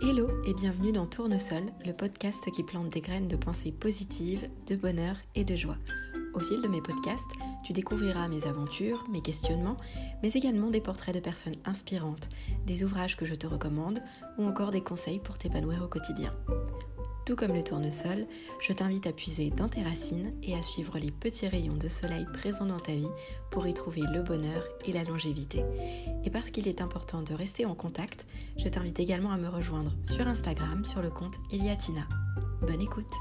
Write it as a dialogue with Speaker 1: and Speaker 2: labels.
Speaker 1: Hello et bienvenue dans Tournesol, le podcast qui plante des graines de pensée positives, de bonheur et de joie. Au fil de mes podcasts, tu découvriras mes aventures, mes questionnements, mais également des portraits de personnes inspirantes, des ouvrages que je te recommande ou encore des conseils pour t'épanouir au quotidien. Tout comme le tournesol, je t'invite à puiser dans tes racines et à suivre les petits rayons de soleil présents dans ta vie pour y trouver le bonheur et la longévité. Et parce qu'il est important de rester en contact, je t'invite également à me rejoindre sur Instagram sur le compte Eliatina. Bonne écoute